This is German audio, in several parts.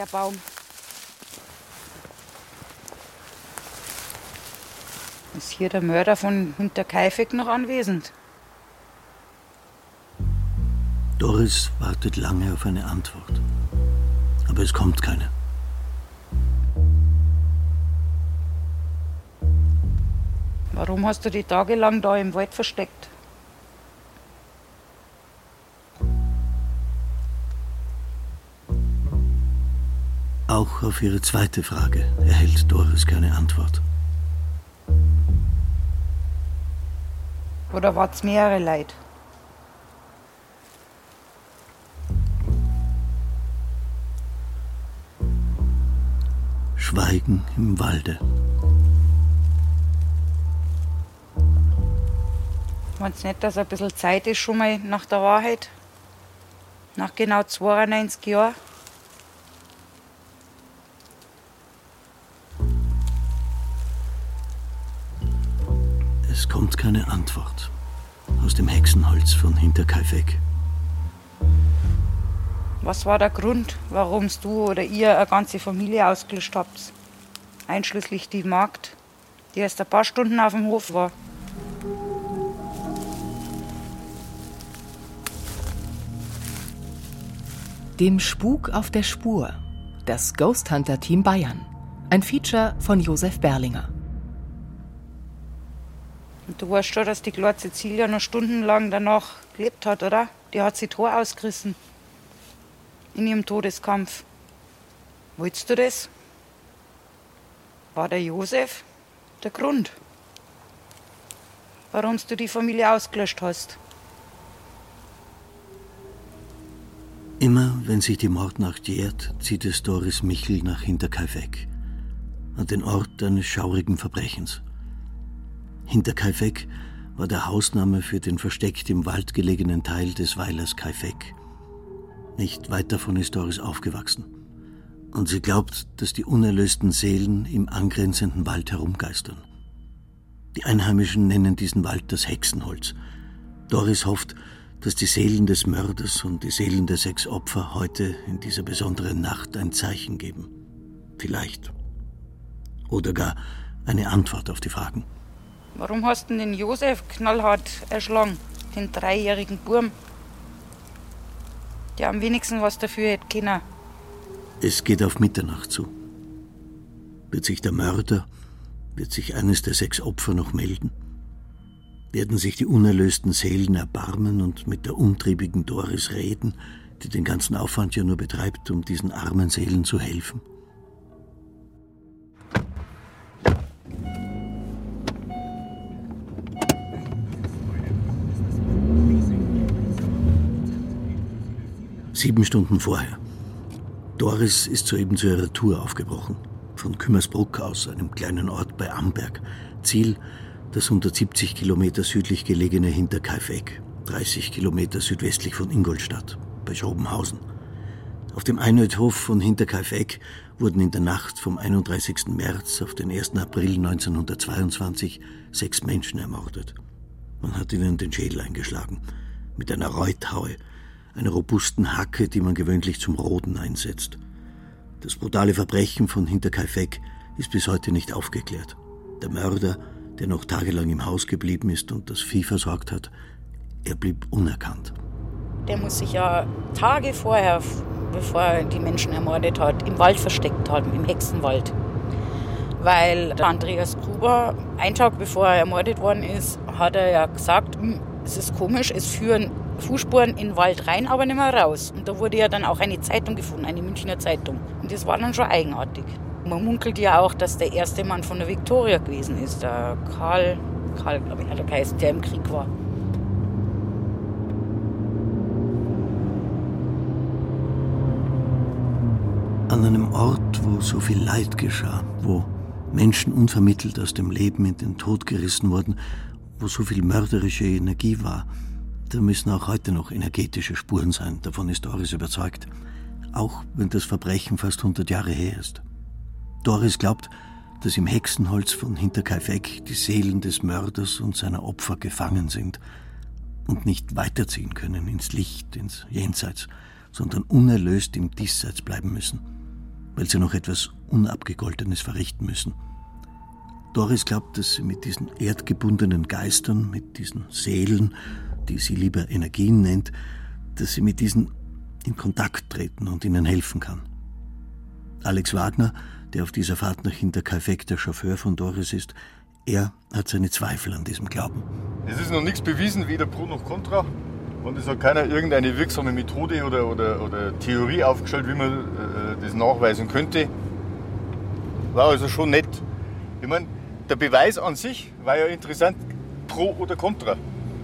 der Baum. Ist hier der Mörder von Hinterkaifeck noch anwesend? Doris wartet lange auf eine Antwort. Aber es kommt keine. Warum hast du die tagelang da im Wald versteckt? Auch auf ihre zweite Frage erhält Doris keine Antwort. Oder war es mehrere Leid? Schweigen im Walde. Meinst du nicht, dass ein bisschen Zeit ist schon mal nach der Wahrheit? Nach genau 92 Jahren? Es kommt keine Antwort aus dem Hexenholz von Hinterkaifeck. Was war der Grund, warum du oder ihr eine ganze Familie ausgelöscht habt? Einschließlich die Magd, die erst ein paar Stunden auf dem Hof war. Dem Spuk auf der Spur. Das Ghost Hunter Team Bayern. Ein Feature von Josef Berlinger. Du weißt schon, dass die kleine Cecilia noch stundenlang danach gelebt hat, oder? Die hat sich Tor ausgerissen. In ihrem Todeskampf. Wolltest du das? War der Josef der Grund, warum du die Familie ausgelöscht hast? Immer wenn sich die Mordnacht jährt, zieht es Doris Michel nach Hinterkaifeck, an den Ort eines schaurigen Verbrechens. Hinterkaifeck war der Hausname für den versteckt im Wald gelegenen Teil des Weilers Kaifeck. Nicht weit davon ist Doris aufgewachsen. Und sie glaubt, dass die unerlösten Seelen im angrenzenden Wald herumgeistern. Die Einheimischen nennen diesen Wald das Hexenholz. Doris hofft, dass die Seelen des Mörders und die Seelen der sechs Opfer heute in dieser besonderen Nacht ein Zeichen geben. Vielleicht. Oder gar eine Antwort auf die Fragen. Warum hast du den Josef knallhart erschlagen, den dreijährigen Burm? Der am wenigsten was dafür hätte können. Es geht auf Mitternacht zu. Wird sich der Mörder, wird sich eines der sechs Opfer noch melden? Werden sich die unerlösten Seelen erbarmen und mit der umtriebigen Doris reden, die den ganzen Aufwand ja nur betreibt, um diesen armen Seelen zu helfen? Sieben Stunden vorher. Doris ist soeben zu ihrer Tour aufgebrochen. Von Kümmersbruck aus, einem kleinen Ort bei Amberg. Ziel das 170 Kilometer südlich gelegene Hinterkaifeck, 30 Kilometer südwestlich von Ingolstadt, bei Schrobenhausen. Auf dem Einödhof von Hinterkaifeck wurden in der Nacht vom 31. März auf den 1. April 1922 sechs Menschen ermordet. Man hat ihnen den Schädel eingeschlagen, mit einer Reuthaue, einer robusten Hacke, die man gewöhnlich zum Roden einsetzt. Das brutale Verbrechen von Hinterkaifeck ist bis heute nicht aufgeklärt. Der Mörder, der noch tagelang im Haus geblieben ist und das Vieh versorgt hat, er blieb unerkannt. Der muss sich ja Tage vorher, bevor er die Menschen ermordet hat, im Wald versteckt haben, im Hexenwald. Weil Andreas Gruber, einen Tag bevor er ermordet worden ist, hat er ja gesagt, hm, es ist komisch, es führen Fußspuren in den Wald rein, aber nicht mehr raus. Und da wurde ja dann auch eine Zeitung gefunden, eine Münchner Zeitung. Und das war dann schon eigenartig. Man munkelt ja auch, dass der erste Mann von der Viktoria gewesen ist, der Karl, Karl glaube ich, hat er der im Krieg war. An einem Ort, wo so viel Leid geschah, wo Menschen unvermittelt aus dem Leben in den Tod gerissen wurden, wo so viel mörderische Energie war, da müssen auch heute noch energetische Spuren sein, davon ist Doris überzeugt. Auch wenn das Verbrechen fast 100 Jahre her ist. Doris glaubt, dass im Hexenholz von Hinterkaifeck die Seelen des Mörders und seiner Opfer gefangen sind und nicht weiterziehen können ins Licht, ins Jenseits, sondern unerlöst im Diesseits bleiben müssen, weil sie noch etwas Unabgegoltenes verrichten müssen. Doris glaubt, dass sie mit diesen erdgebundenen Geistern, mit diesen Seelen, die sie lieber Energien nennt, dass sie mit diesen in Kontakt treten und ihnen helfen kann. Alex Wagner, der auf dieser Fahrt nach Hinterkaifeck der Chauffeur von Doris ist, er hat seine Zweifel an diesem Glauben. Es ist noch nichts bewiesen, weder pro noch contra. Und es hat keiner irgendeine wirksame Methode oder, oder, oder Theorie aufgestellt, wie man äh, das nachweisen könnte. War also schon nett. Ich meine, der Beweis an sich war ja interessant, pro oder contra.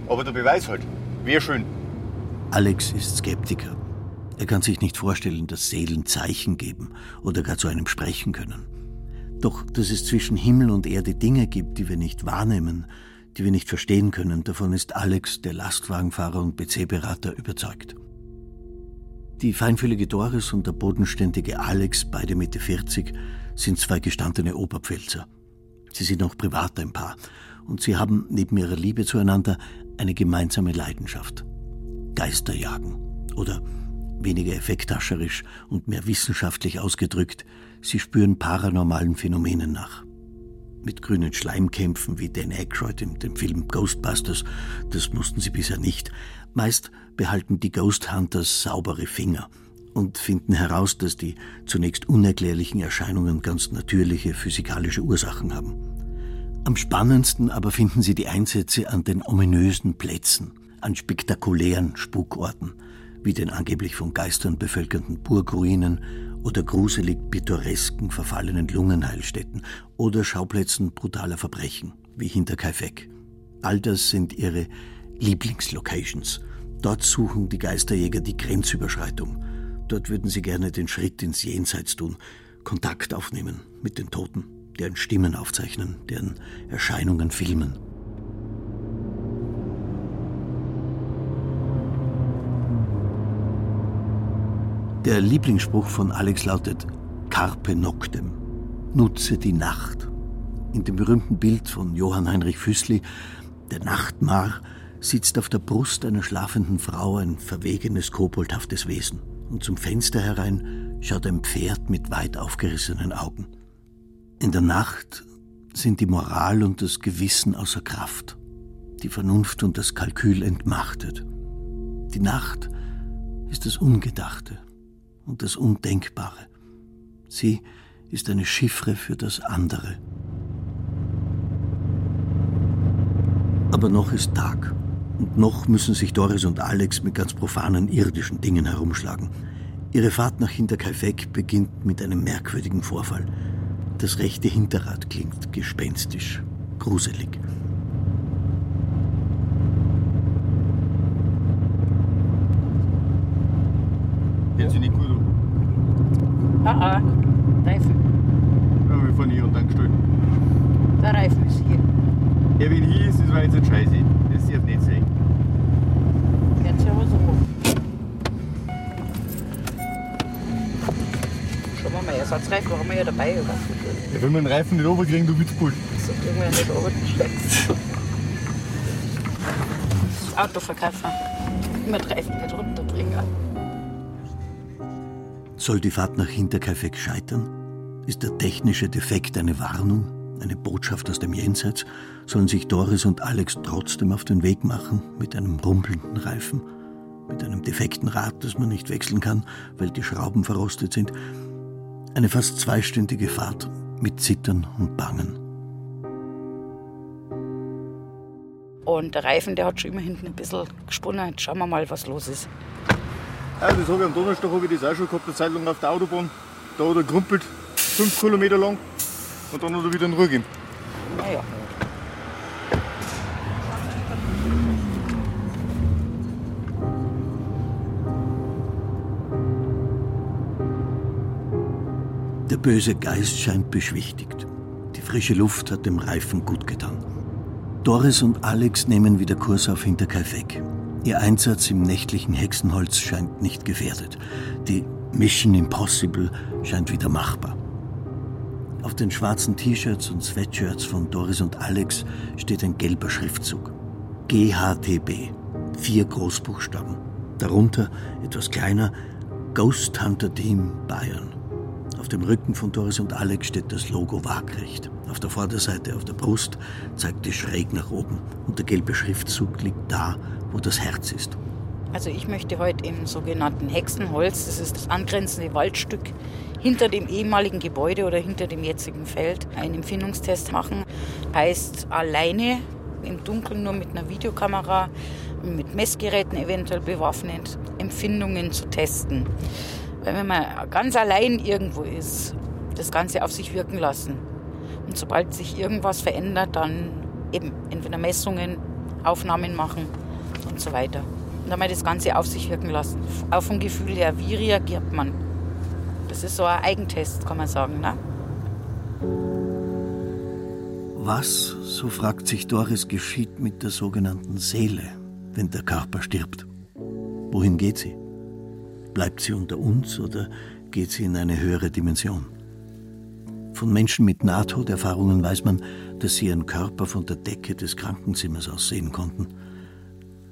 Aber der Beweis halt, wäre schön. Alex ist Skeptiker. Er kann sich nicht vorstellen, dass Seelen Zeichen geben oder gar zu einem sprechen können. Doch dass es zwischen Himmel und Erde Dinge gibt, die wir nicht wahrnehmen, die wir nicht verstehen können, davon ist Alex, der Lastwagenfahrer und PC-Berater, überzeugt. Die feinfühlige Doris und der bodenständige Alex, beide Mitte 40, sind zwei gestandene Oberpfälzer. Sie sind auch privat ein Paar und sie haben neben ihrer Liebe zueinander eine gemeinsame Leidenschaft. Geisterjagen oder weniger effekthascherisch und mehr wissenschaftlich ausgedrückt, sie spüren paranormalen Phänomenen nach mit grünen Schleimkämpfen wie Dan Aykroyd in dem Film Ghostbusters, das mussten sie bisher nicht. Meist behalten die Ghost Hunters saubere Finger und finden heraus, dass die zunächst unerklärlichen Erscheinungen ganz natürliche physikalische Ursachen haben. Am spannendsten aber finden sie die Einsätze an den ominösen Plätzen, an spektakulären Spukorten, wie den angeblich von Geistern bevölkerten Burgruinen oder gruselig pittoresken verfallenen Lungenheilstätten oder Schauplätzen brutaler Verbrechen, wie Hinterkaifeck. All das sind ihre Lieblingslocations. Dort suchen die Geisterjäger die Grenzüberschreitung. Dort würden sie gerne den Schritt ins Jenseits tun, Kontakt aufnehmen mit den Toten, deren Stimmen aufzeichnen, deren Erscheinungen filmen. Der Lieblingsspruch von Alex lautet Carpe Noctem, nutze die Nacht. In dem berühmten Bild von Johann Heinrich Füßli, der Nachtmar, sitzt auf der Brust einer schlafenden Frau ein verwegenes, koboldhaftes Wesen. Und zum Fenster herein schaut ein Pferd mit weit aufgerissenen Augen. In der Nacht sind die Moral und das Gewissen außer Kraft, die Vernunft und das Kalkül entmachtet. Die Nacht ist das Ungedachte, und das Undenkbare. Sie ist eine Chiffre für das andere. Aber noch ist Tag. Und noch müssen sich Doris und Alex mit ganz profanen irdischen Dingen herumschlagen. Ihre Fahrt nach Hinterkaifeck beginnt mit einem merkwürdigen Vorfall. Das rechte Hinterrad klingt gespenstisch, gruselig. Jetzt sind die gut. Ah, ah, Reifen. Ja, wir fahren hier und dann gestellt. Der Reifen ist hier. Ja, wenn hier ist, das war jetzt nicht scheiße. Das darf nicht sein. Schauen wir Ersatzreifen haben wir ja dabei? Ja, wenn wir den Reifen nicht runterkriegen, du wird's gut. So kriegen wir nicht runterschleppt. Autoverkäufer. Immer die Reifen nicht runterbringen. Soll die Fahrt nach Hinterkaifeck scheitern? Ist der technische Defekt eine Warnung, eine Botschaft aus dem Jenseits? Sollen sich Doris und Alex trotzdem auf den Weg machen mit einem rumpelnden Reifen? Mit einem defekten Rad, das man nicht wechseln kann, weil die Schrauben verrostet sind? Eine fast zweistündige Fahrt mit Zittern und Bangen. Und der Reifen, der hat schon immer hinten ein bisschen gesponnen. Jetzt schauen wir mal, was los ist. Ja, das habe ich am Donnerstag habe ich das auch schon gehabt, eine Zeit lang auf der Autobahn. Da hat er gerumpelt, fünf Kilometer lang. Und dann hat er wieder in Ruhe gegeben. Naja. Böse Geist scheint beschwichtigt. Die frische Luft hat dem Reifen gut getan. Doris und Alex nehmen wieder Kurs auf Hinterkaifeck. Ihr Einsatz im nächtlichen Hexenholz scheint nicht gefährdet. Die Mission Impossible scheint wieder machbar. Auf den schwarzen T-Shirts und Sweatshirts von Doris und Alex steht ein gelber Schriftzug. GHTB. Vier Großbuchstaben. Darunter, etwas kleiner, Ghost Hunter Team Bayern. Auf dem Rücken von Doris und Alex steht das Logo waagrecht. Auf der Vorderseite, auf der Brust, zeigt es schräg nach oben. Und der gelbe Schriftzug liegt da, wo das Herz ist. Also ich möchte heute im sogenannten Hexenholz, das ist das angrenzende Waldstück hinter dem ehemaligen Gebäude oder hinter dem jetzigen Feld, einen Empfindungstest machen. Heißt alleine im Dunkeln nur mit einer Videokamera, mit Messgeräten eventuell bewaffnet, Empfindungen zu testen. Wenn man ganz allein irgendwo ist, das Ganze auf sich wirken lassen. Und sobald sich irgendwas verändert, dann eben entweder Messungen, Aufnahmen machen und so weiter. Und dann mal das Ganze auf sich wirken lassen. Auch vom Gefühl her, wie reagiert man? Das ist so ein Eigentest, kann man sagen. Ne? Was, so fragt sich Doris, geschieht mit der sogenannten Seele, wenn der Körper stirbt? Wohin geht sie? Bleibt sie unter uns oder geht sie in eine höhere Dimension? Von Menschen mit Nahtoderfahrungen weiß man, dass sie ihren Körper von der Decke des Krankenzimmers aus sehen konnten.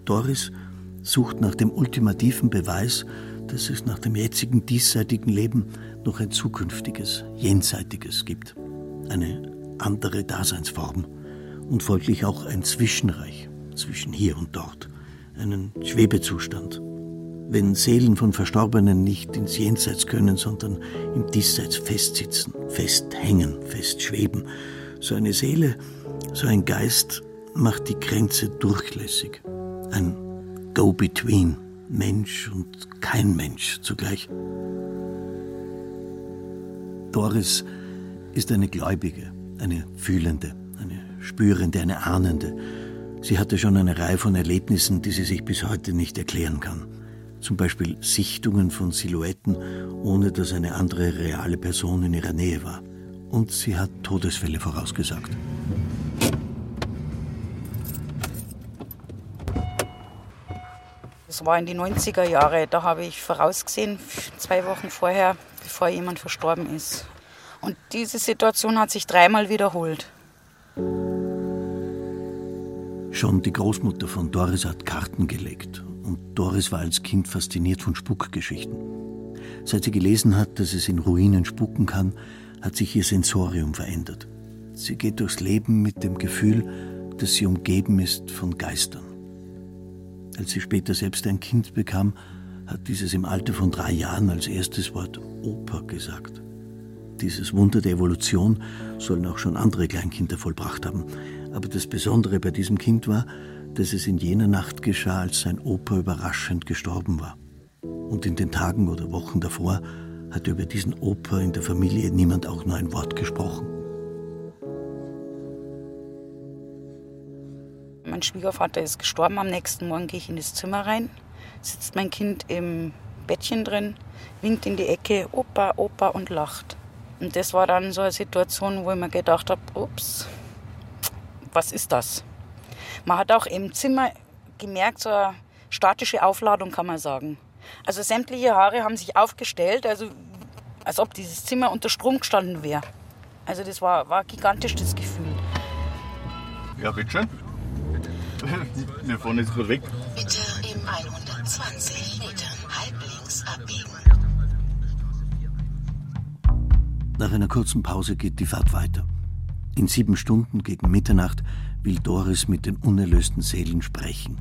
Doris sucht nach dem ultimativen Beweis, dass es nach dem jetzigen diesseitigen Leben noch ein zukünftiges, jenseitiges gibt. Eine andere Daseinsform und folglich auch ein Zwischenreich zwischen hier und dort, einen Schwebezustand. Wenn Seelen von Verstorbenen nicht ins Jenseits können, sondern im Diesseits festsitzen, festhängen, festschweben, so eine Seele, so ein Geist macht die Grenze durchlässig. Ein Go-Between, Mensch und kein Mensch zugleich. Doris ist eine Gläubige, eine Fühlende, eine Spürende, eine Ahnende. Sie hatte schon eine Reihe von Erlebnissen, die sie sich bis heute nicht erklären kann. Zum Beispiel Sichtungen von Silhouetten, ohne dass eine andere reale Person in ihrer Nähe war. Und sie hat Todesfälle vorausgesagt. Das war in die 90er Jahre. Da habe ich vorausgesehen, zwei Wochen vorher, bevor jemand verstorben ist. Und diese Situation hat sich dreimal wiederholt. Schon die Großmutter von Doris hat Karten gelegt. Und Doris war als Kind fasziniert von Spukgeschichten. Seit sie gelesen hat, dass es in Ruinen spuken kann, hat sich ihr Sensorium verändert. Sie geht durchs Leben mit dem Gefühl, dass sie umgeben ist von Geistern. Als sie später selbst ein Kind bekam, hat dieses im Alter von drei Jahren als erstes Wort Opa gesagt. Dieses Wunder der Evolution sollen auch schon andere Kleinkinder vollbracht haben. Aber das Besondere bei diesem Kind war, dass es in jener Nacht geschah, als sein Opa überraschend gestorben war. Und in den Tagen oder Wochen davor hatte über diesen Opa in der Familie niemand auch nur ein Wort gesprochen. Mein Schwiegervater ist gestorben. Am nächsten Morgen gehe ich in das Zimmer rein, sitzt mein Kind im Bettchen drin, winkt in die Ecke, Opa, Opa und lacht. Und das war dann so eine Situation, wo ich mir gedacht habe, ups, was ist das? Man hat auch im Zimmer gemerkt, so eine statische Aufladung kann man sagen. Also sämtliche Haare haben sich aufgestellt, also als ob dieses Zimmer unter Strom gestanden wäre. Also das war, war gigantisch, das Gefühl. Ja, bitteschön. Wir fahren jetzt gerade weg. Bitte im 120 Metern halblinks abbiegen. Nach einer kurzen Pause geht die Fahrt weiter. In sieben Stunden gegen Mitternacht will Doris mit den unerlösten Seelen sprechen.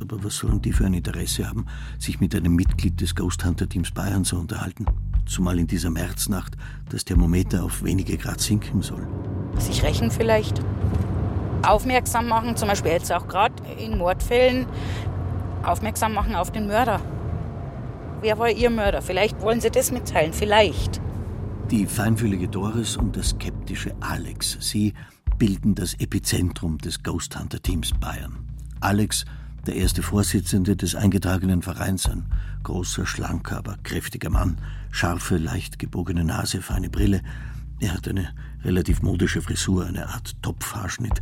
Aber was sollen die für ein Interesse haben, sich mit einem Mitglied des Ghost Hunter Teams Bayern zu unterhalten? Zumal in dieser Märznacht das Thermometer auf wenige Grad sinken soll. Sich rächen vielleicht. Aufmerksam machen, zum Beispiel jetzt auch gerade in Mordfällen, aufmerksam machen auf den Mörder. Wer war Ihr Mörder? Vielleicht wollen Sie das mitteilen, vielleicht. Die feinfühlige Doris und der skeptische Alex, sie bilden das Epizentrum des Ghost Hunter Teams Bayern. Alex der erste Vorsitzende des eingetragenen Vereins, ein großer, schlanker, aber kräftiger Mann, scharfe, leicht gebogene Nase, feine Brille. Er hat eine relativ modische Frisur, eine Art Topfhaarschnitt.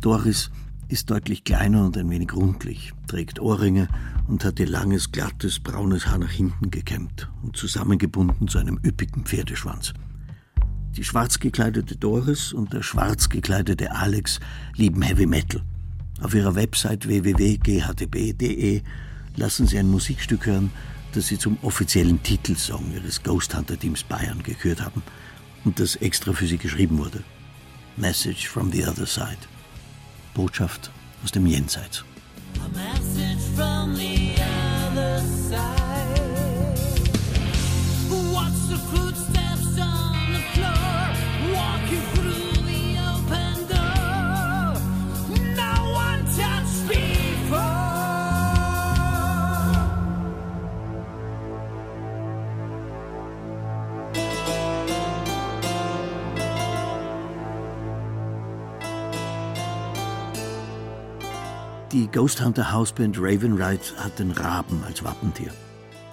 Doris ist deutlich kleiner und ein wenig rundlich, trägt Ohrringe und hat ihr langes, glattes, braunes Haar nach hinten gekämmt und zusammengebunden zu einem üppigen Pferdeschwanz. Die schwarz gekleidete Doris und der schwarz gekleidete Alex lieben Heavy Metal – auf ihrer Website www.ghtb.de lassen sie ein Musikstück hören, das sie zum offiziellen Titelsong ihres Ghost Hunter Teams Bayern gekürt haben und das extra für sie geschrieben wurde. Message from the other side. Botschaft aus dem Jenseits. A message from the other side. Die Ghost Hunter Houseband Ravenride hat den Raben als Wappentier.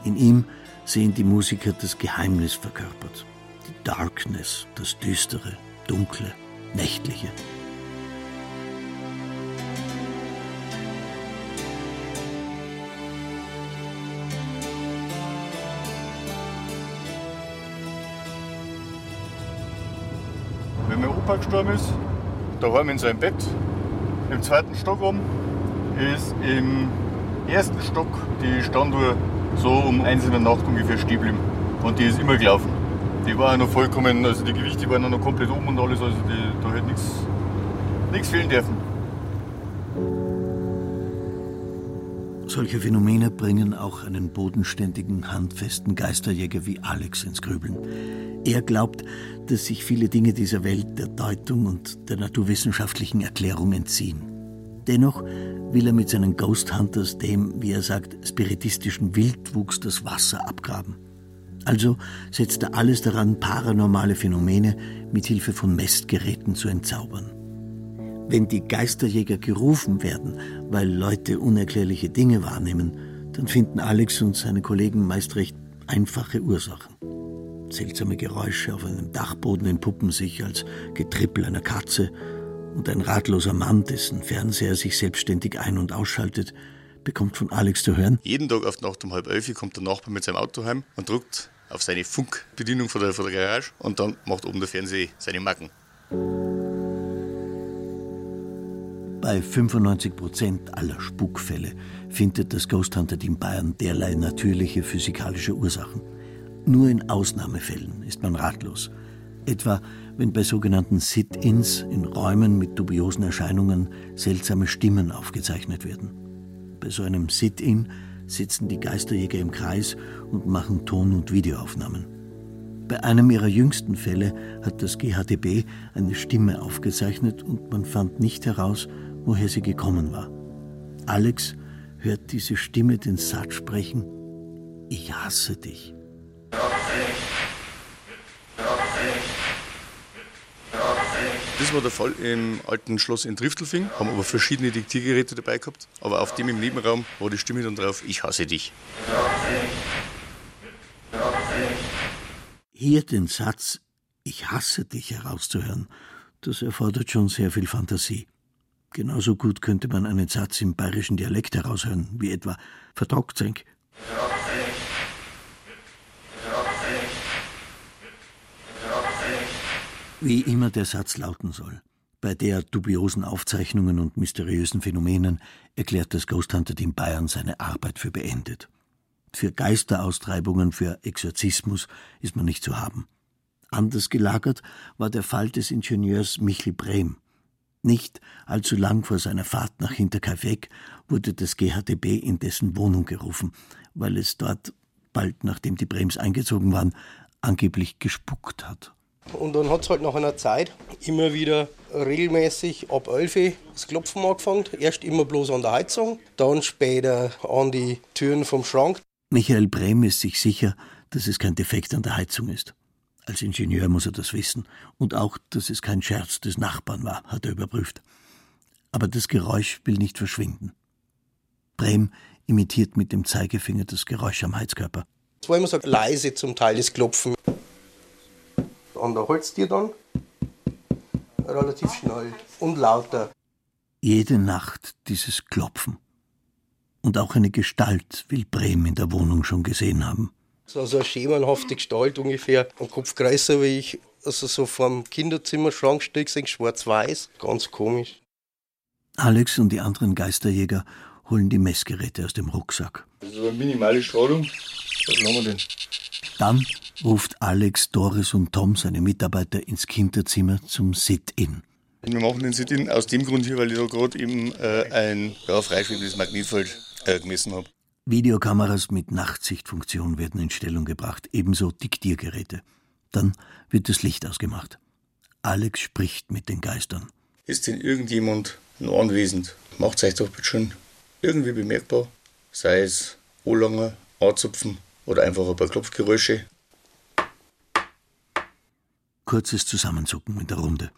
In ihm sehen die Musiker das Geheimnis verkörpert. Die Darkness, das Düstere, Dunkle, Nächtliche. Wenn mein Opa gestorben ist, da waren wir in seinem Bett, im zweiten Stock oben, ist im ersten Stock die Standuhr so um der Nacht ungefähr stehen geblieben. Und die ist immer gelaufen. Die war noch vollkommen, also die Gewichte waren noch komplett oben und alles, also die, da hätte nichts fehlen dürfen. Solche Phänomene bringen auch einen bodenständigen, handfesten Geisterjäger wie Alex ins Grübeln. Er glaubt, dass sich viele Dinge dieser Welt der Deutung und der naturwissenschaftlichen Erklärung entziehen. Dennoch will er mit seinen Ghost Hunters dem, wie er sagt, spiritistischen Wildwuchs das Wasser abgraben. Also setzt er alles daran, paranormale Phänomene mit Hilfe von Messgeräten zu entzaubern. Wenn die Geisterjäger gerufen werden, weil Leute unerklärliche Dinge wahrnehmen, dann finden Alex und seine Kollegen meist recht einfache Ursachen. Seltsame Geräusche auf einem Dachboden entpuppen sich als Getrippel einer Katze und ein ratloser Mann, dessen Fernseher sich selbstständig ein- und ausschaltet, bekommt von Alex zu hören. Jeden Tag auf Nacht um halb elf kommt der Nachbar mit seinem Auto heim und drückt auf seine Funkbedienung von der, von der Garage und dann macht oben der Fernseher seine Macken. Bei 95 Prozent aller Spukfälle findet das Ghost Hunter Team Bayern derlei natürliche physikalische Ursachen. Nur in Ausnahmefällen ist man ratlos. Etwa wenn bei sogenannten Sit-ins in Räumen mit dubiosen Erscheinungen seltsame Stimmen aufgezeichnet werden. Bei so einem Sit-in sitzen die Geisterjäger im Kreis und machen Ton- und Videoaufnahmen. Bei einem ihrer jüngsten Fälle hat das GHTB eine Stimme aufgezeichnet und man fand nicht heraus, woher sie gekommen war. Alex hört diese Stimme den Satz sprechen, ich hasse dich. Das war der Fall im alten Schloss in Triftelfing, haben aber verschiedene Diktiergeräte dabei gehabt. Aber auf dem im Nebenraum war die Stimme dann drauf, ich hasse dich. Hier den Satz, ich hasse dich herauszuhören, das erfordert schon sehr viel Fantasie. Genauso gut könnte man einen Satz im bayerischen Dialekt heraushören, wie etwa Vertrocktsenk. Wie immer der Satz lauten soll. Bei der dubiosen Aufzeichnungen und mysteriösen Phänomenen erklärt das Ghost Hunter Team Bayern seine Arbeit für beendet. Für Geisteraustreibungen, für Exorzismus ist man nicht zu haben. Anders gelagert war der Fall des Ingenieurs Michel Brehm. Nicht allzu lang vor seiner Fahrt nach Hinterkaifeck wurde das GHTB in dessen Wohnung gerufen, weil es dort, bald nachdem die Brems eingezogen waren, angeblich gespuckt hat. Und dann hat es halt nach einer Zeit immer wieder regelmäßig ab 11 das Klopfen angefangen. Erst immer bloß an der Heizung, dann später an die Türen vom Schrank. Michael Brehm ist sich sicher, dass es kein Defekt an der Heizung ist. Als Ingenieur muss er das wissen. Und auch, dass es kein Scherz des Nachbarn war, hat er überprüft. Aber das Geräusch will nicht verschwinden. Brehm imitiert mit dem Zeigefinger das Geräusch am Heizkörper. Es war immer so leise zum Teil das Klopfen. An der Holztier dann relativ schnell und lauter. Jede Nacht dieses Klopfen. Und auch eine Gestalt will Brehm in der Wohnung schon gesehen haben. So, so eine schemenhafte Gestalt ungefähr, ein Kopf größer wie ich. Also so vom Kinderzimmer-Schrankstück, schwarz-weiß, ganz komisch. Alex und die anderen Geisterjäger holen die Messgeräte aus dem Rucksack. Das ist eine minimale Strahlung. Was haben wir denn? Dann ruft Alex, Doris und Tom seine Mitarbeiter ins Kinderzimmer zum Sit-In. Wir machen den Sit-In aus dem Grund hier, weil ich da gerade eben äh, ein ja, freischwebendes Magnetfeld äh, gemessen habe. Videokameras mit Nachtsichtfunktion werden in Stellung gebracht, ebenso Diktiergeräte. Dann wird das Licht ausgemacht. Alex spricht mit den Geistern. Ist denn irgendjemand noch anwesend? Macht euch doch bitte schon irgendwie bemerkbar. Sei es Anlangen, Anzupfen oder einfach ein paar Klopfgeräusche. Kurzes Zusammenzucken in der Runde.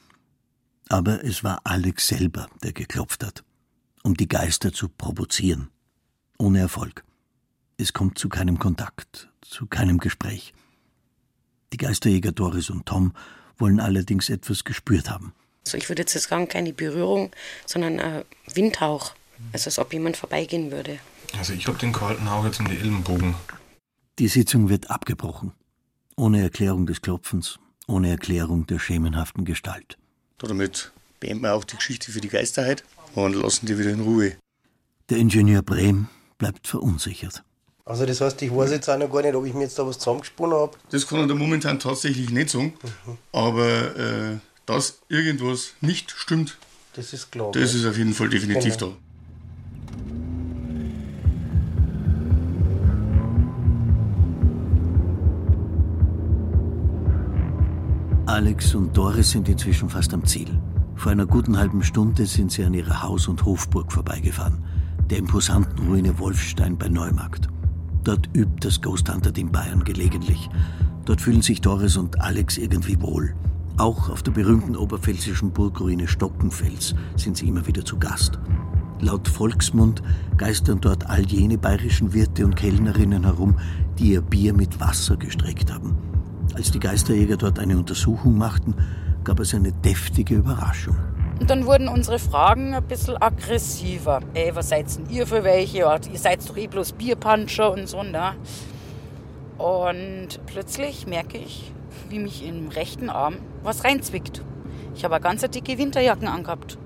Aber es war Alex selber, der geklopft hat, um die Geister zu provozieren. Ohne Erfolg. Es kommt zu keinem Kontakt, zu keinem Gespräch. Die Geisterjäger Doris und Tom wollen allerdings etwas gespürt haben. Also ich würde jetzt sagen, keine Berührung, sondern ein Windhauch. Also als ob jemand vorbeigehen würde. Also ich habe den kalten Hauch jetzt um die Ellenbogen. Die Sitzung wird abgebrochen. Ohne Erklärung des Klopfens, ohne Erklärung der schemenhaften Gestalt. Damit beenden wir auch die Geschichte für die Geisterheit und lassen die wieder in Ruhe. Der Ingenieur Brehm bleibt verunsichert. Also das heißt, ich weiß jetzt auch noch gar nicht, ob ich mir jetzt da was zusammengesponnen habe. Das kann er momentan tatsächlich nicht sagen. Aber äh, dass irgendwas nicht stimmt, Das ist klar. das ist auf jeden Fall definitiv Genau. da. Alex und Doris sind inzwischen fast am Ziel. Vor einer guten halben Stunde sind sie an ihrer Haus- und Hofburg vorbeigefahren, der imposanten Ruine Wolfstein bei Neumarkt. Dort übt das Ghost Hunter Team Bayern gelegentlich. Dort fühlen sich Doris und Alex irgendwie wohl. Auch auf der berühmten oberpfälzischen Burgruine Stockenfels sind sie immer wieder zu Gast. Laut Volksmund geistern dort all jene bayerischen Wirte und Kellnerinnen herum, die ihr Bier mit Wasser gestreckt haben. Als die Geisterjäger dort eine Untersuchung machten, gab es eine deftige Überraschung. Und dann wurden unsere Fragen ein bisschen aggressiver. Ey, was seid denn ihr für welche? Ihr seid doch eh bloß Bierpuncher und so, ne? Und plötzlich merke ich, wie mich im rechten Arm was reinzwickt. Ich habe eine ganz dicke Winterjacken angehabt.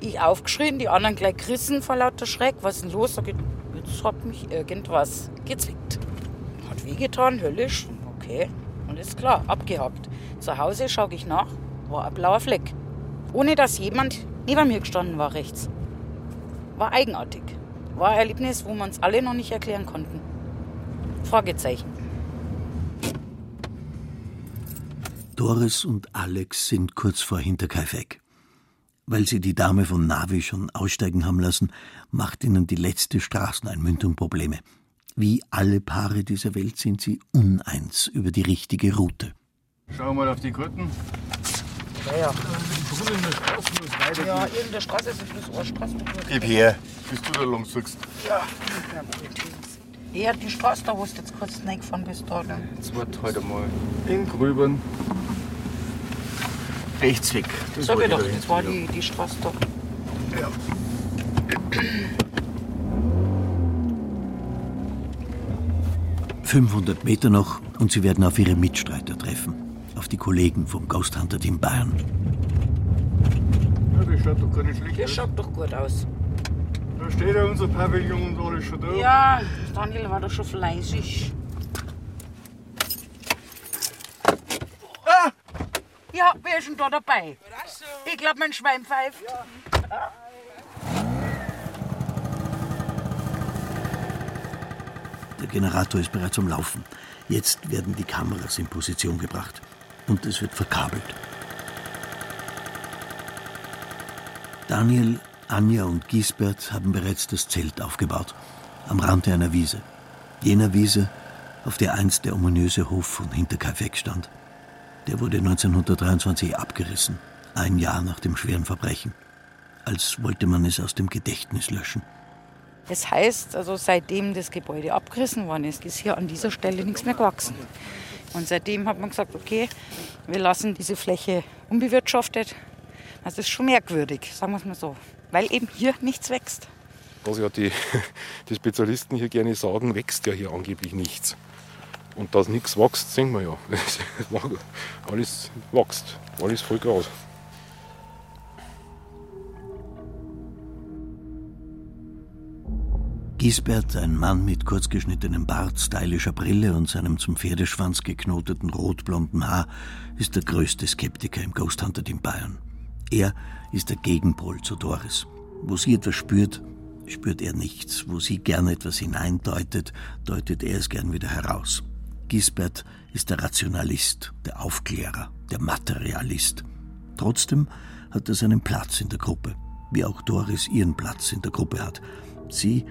Ich aufgeschrien, die anderen gleich gerissen vor lauter Schreck. Was ist denn los? Sag ich, jetzt hat mich irgendwas gezwickt. Hat wehgetan, höllisch. Okay, alles klar, abgehakt. Zu Hause schaue ich nach, war ein blauer Fleck. Ohne dass jemand neben mir gestanden war rechts. War eigenartig. War ein Erlebnis, wo wir uns alle noch nicht erklären konnten. Fragezeichen. Doris und Alex sind kurz vor Hinterkaifeck. Weil sie die Dame von Navi schon aussteigen haben lassen, macht ihnen die letzte Straßeneinmündung Probleme. Wie alle Paare dieser Welt sind sie uneins über die richtige Route. Schauen wir mal auf die Karten. Ja, ja. Ja, irgendeine Straße ist bloß eine Straße. Gib her, bis du da lang suchst. Ja, die Straße, da wo du jetzt kurz reingefahren bist, da. ne? Jetzt wird heute mal in Grübern. Rechts weg. Das Sag ich doch, das war die, die Straße da. Ja. 500 Meter noch und sie werden auf ihre Mitstreiter treffen. Auf die Kollegen vom Ghost Hunter Team Bayern. Ja, das schaut doch gar nicht schlecht Das aus. schaut doch gut aus. Da steht ja unser Pavillon und alles schon da. Ja, Daniel war doch schon fleißig. Ah! Ja, wer ist denn da dabei? Ich glaube, mein Schwein pfeift. Der Generator ist bereits am Laufen. Jetzt werden die Kameras in Position gebracht. Und es wird verkabelt. Daniel, Anja und Giesbert haben bereits das Zelt aufgebaut. Am Rande einer Wiese. Jener Wiese, auf der einst der ominöse Hof von Hinterkaifeck stand. Der wurde 1923 abgerissen, ein Jahr nach dem schweren Verbrechen. Als wollte man es aus dem Gedächtnis löschen. Das heißt, also seitdem das Gebäude abgerissen worden ist, ist hier an dieser Stelle nichts mehr gewachsen. Und seitdem hat man gesagt, okay, wir lassen diese Fläche unbewirtschaftet. Das ist schon merkwürdig, sagen wir es mal so, weil eben hier nichts wächst. Was ja die, die Spezialisten hier gerne sagen, wächst ja hier angeblich nichts. Und dass nichts wächst, sehen wir ja. Alles wächst, alles voll Gras. Gisbert, ein Mann mit kurzgeschnittenem Bart, stylischer Brille und seinem zum Pferdeschwanz geknoteten rotblonden Haar, ist der größte Skeptiker im Ghost Hunter Team Bayern. Er ist der Gegenpol zu Doris. Wo sie etwas spürt, spürt er nichts. Wo sie gern etwas hineindeutet, deutet er es gern wieder heraus. Gisbert ist der Rationalist, der Aufklärer, der Materialist. Trotzdem hat er seinen Platz in der Gruppe, wie auch Doris ihren Platz in der Gruppe hat. Sie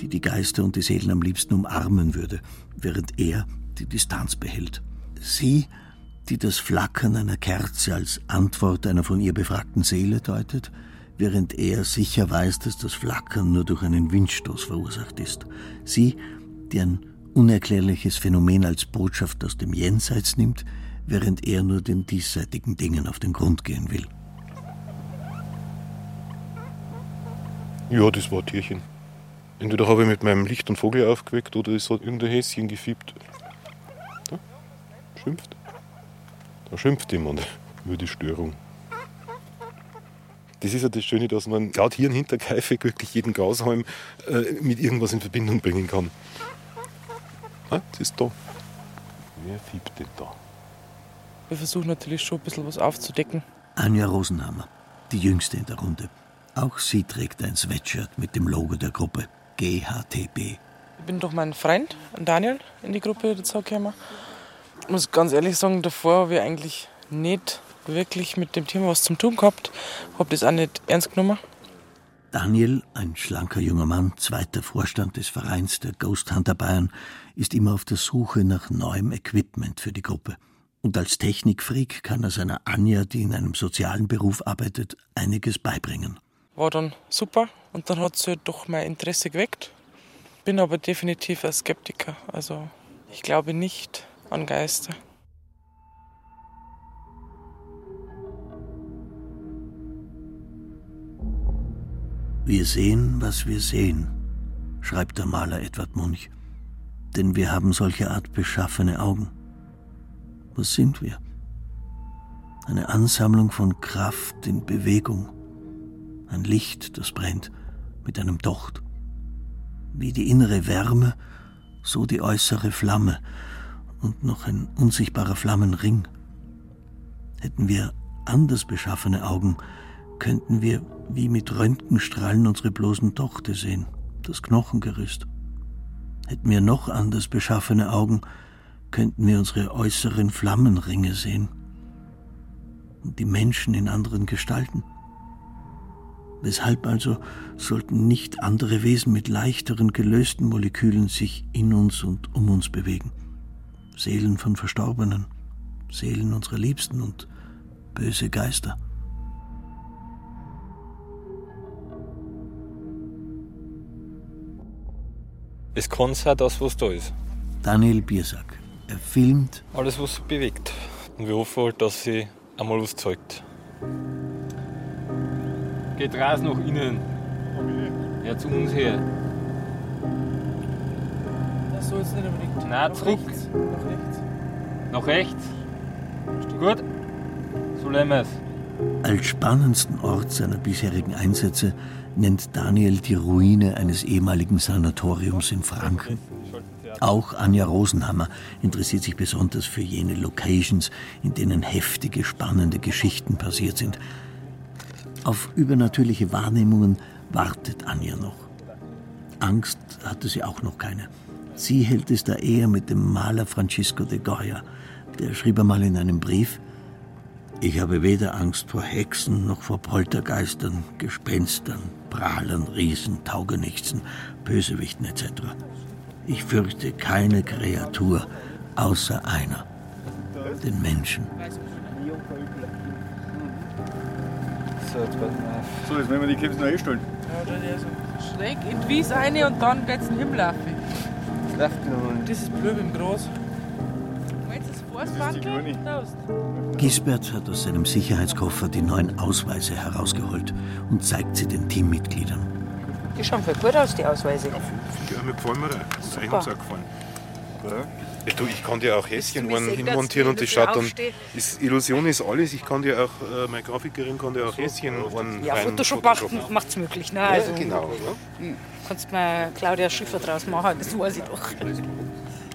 die die Geister und die Seelen am liebsten umarmen würde, während er die Distanz behält. Sie, die das Flackern einer Kerze als Antwort einer von ihr befragten Seele deutet, während er sicher weiß, dass das Flackern nur durch einen Windstoß verursacht ist. Sie, die ein unerklärliches Phänomen als Botschaft aus dem Jenseits nimmt, während er nur den diesseitigen Dingen auf den Grund gehen will. Ja, das war Tierchen. Entweder habe ich mit meinem Licht und Vogel aufgeweckt oder es hat irgendein Häschen gefiebt. Ja, schimpft. Da schimpft jemand über die Störung. Das ist ja das Schöne, dass man gerade hier in Hinterkaifeck wirklich jeden Gashalm äh, mit irgendwas in Verbindung bringen kann. Ah, das ist da. Wer fiebt denn da? Wir versuchen natürlich schon ein bisschen was aufzudecken. Anja Rosenhammer, die jüngste in der Runde. Auch sie trägt ein Sweatshirt mit dem Logo der Gruppe. GHTB. Ich bin durch meinen Freund, Daniel, in die Gruppe dazugekommen. Ich muss ganz ehrlich sagen, davor habe ich eigentlich nicht wirklich mit dem Thema was zu tun gehabt. Habe das auch nicht ernst genommen. Daniel, ein schlanker junger Mann, zweiter Vorstand des Vereins der Ghost Hunter Bayern, ist immer auf der Suche nach neuem Equipment für die Gruppe. Und als Technikfreak kann er seiner Anja, die in einem sozialen Beruf arbeitet, einiges beibringen war dann super und dann hat sie doch mein Interesse geweckt. Bin aber definitiv ein Skeptiker. Also ich glaube nicht an Geister. Wir sehen, was wir sehen, schreibt der Maler Edward Munch. Denn wir haben solche Art beschaffene Augen. Was sind wir? Eine Ansammlung von Kraft in Bewegung ein Licht, das brennt, mit einem Docht. Wie die innere Wärme, so die äußere Flamme und noch ein unsichtbarer Flammenring. Hätten wir anders beschaffene Augen, könnten wir wie mit Röntgenstrahlen unsere bloßen Dochte sehen, das Knochengerüst. Hätten wir noch anders beschaffene Augen, könnten wir unsere äußeren Flammenringe sehen und die Menschen in anderen Gestalten. Weshalb also sollten nicht andere Wesen mit leichteren gelösten Molekülen sich in uns und um uns bewegen? Seelen von Verstorbenen, Seelen unserer Liebsten und böse Geister. Es kann sein, das, was da ist. Daniel Biersack. Er filmt. Alles, was sich bewegt. Und wir hoffen halt, dass sie einmal was zeigt. Geht raus nach innen. Ja, zu uns her. Das soll jetzt nicht unbedingt. Nein, zurück. Rechts. Nach rechts. Nach rechts. Gut. So lassen wir es. Als spannendsten Ort seiner bisherigen Einsätze nennt Daniel die Ruine eines ehemaligen Sanatoriums in Franken. Auch Anja Rosenhammer interessiert sich besonders für jene Locations, in denen heftige, spannende Geschichten passiert sind. Auf übernatürliche Wahrnehmungen wartet Anja noch. Angst hatte sie auch noch keine. Sie hält es da eher mit dem Maler Francisco de Goya. Der schrieb einmal in einem Brief, ich habe weder Angst vor Hexen noch vor Poltergeistern, Gespenstern, Prahlern, Riesen, Taugenichtsen, Bösewichten etc. Ich fürchte keine Kreatur außer einer, den Menschen. So, jetzt werden wir die Kips noch einstellen. Ja, das ist so. schräg in die Wiese rein und dann geht's in den Himmel auf. Läuft noch Das ist blöd im Groß. Das ist. Gisbert hat aus seinem Sicherheitskoffer die neuen Ausweise herausgeholt und zeigt sie den Teammitgliedern. Die schauen voll gut aus, die Ausweise. Ja, mir gefallen mir da. Das ist Super. uns auch gefallen. Ja, du, ich kann dir auch Häschen du mich einen sehen, hinmontieren und das schaut dann. Ist, Illusion ist alles. Ich kann dir auch, äh, meine Grafikerin kann dir auch Häschen einen Ja, rein Photoshop macht es möglich. Ne? Ja, Also, genau. hm, Kannst mir Claudia Schiffer draus machen, das weiß ich doch.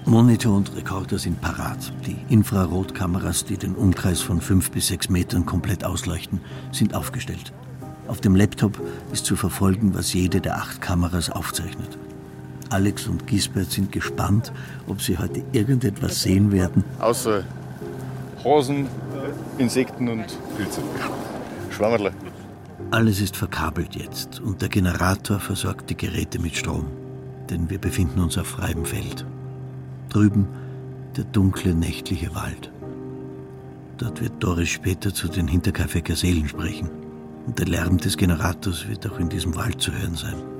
Monitor und Rekorder sind parat. Die Infrarotkameras, die den Umkreis von fünf bis sechs Metern komplett ausleuchten, sind aufgestellt. Auf dem Laptop ist zu verfolgen, was jede der acht Kameras aufzeichnet. Alex und Gisbert sind gespannt, ob sie heute irgendetwas sehen werden. Außer Hasen, Insekten und Pilze. Schwammerler. Alles ist verkabelt jetzt und der Generator versorgt die Geräte mit Strom. Denn wir befinden uns auf freiem Feld. Drüben der dunkle nächtliche Wald. Dort wird Doris später zu den Hinterkaifecker Seelen sprechen. Und der Lärm des Generators wird auch in diesem Wald zu hören sein.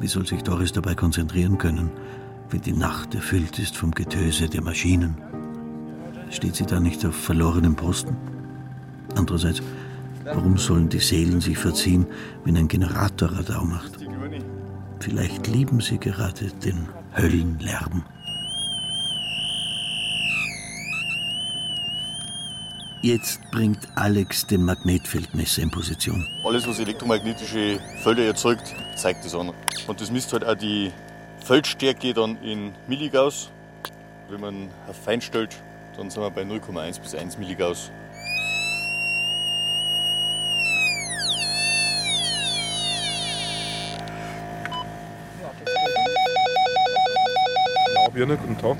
Wie soll sich Doris dabei konzentrieren können, wenn die Nacht erfüllt ist vom Getöse der Maschinen? Steht sie da nicht auf verlorenem Posten? Andererseits, warum sollen die Seelen sich verziehen, wenn ein Generator Radau macht? Vielleicht lieben sie gerade den Höllenlärm. Jetzt bringt Alex den Magnetfeldmesser in Position. Alles, was elektromagnetische Felder erzeugt, zeigt das an. Und das misst halt auch die Feldstärke dann in Milligauss. Wenn man auf fein stellt, dann sind wir bei 0,1 bis 1 Milligauss. Ja, Birne, guten Tag.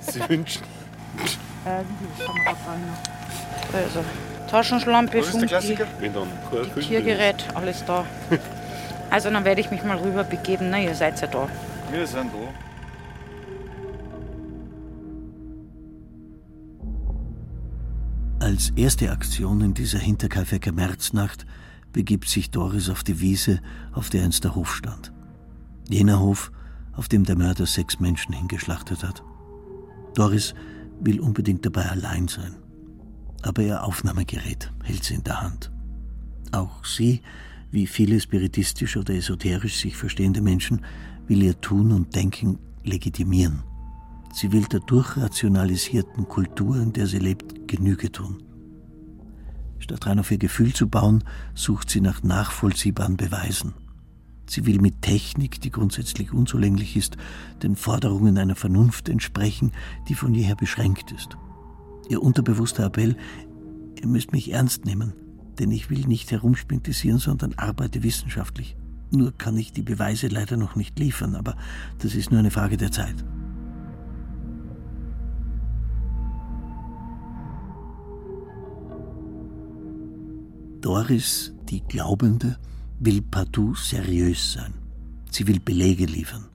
Sie wünschen. Also, Taschenlampe, Was ist der Funki, Klassiker? Wenn dann kein Film Tiergerät, alles da. Also dann werde ich mich mal rüber begeben. Na, ihr seid ja da. Wir sind da. Als erste Aktion in dieser Hinterkaifecker Märznacht begibt sich Doris auf die Wiese, auf der einst der Hof stand. Jener Hof, auf dem der Mörder sechs Menschen hingeschlachtet hat. Doris will unbedingt dabei allein sein. Aber ihr Aufnahmegerät hält sie in der Hand. Auch sie, wie viele spiritistisch oder esoterisch sich verstehende Menschen, will ihr Tun und Denken legitimieren. Sie will der durchrationalisierten Kultur, in der sie lebt, Genüge tun. Statt rein auf ihr Gefühl zu bauen, sucht sie nach nachvollziehbaren Beweisen. Sie will mit Technik, die grundsätzlich unzulänglich ist, den Forderungen einer Vernunft entsprechen, die von jeher beschränkt ist. Ihr unterbewusster Appell, ihr müsst mich ernst nehmen, denn ich will nicht herumspintisieren, sondern arbeite wissenschaftlich. Nur kann ich die Beweise leider noch nicht liefern, aber das ist nur eine Frage der Zeit. Doris, die Glaubende, will partout seriös sein. Sie will Belege liefern.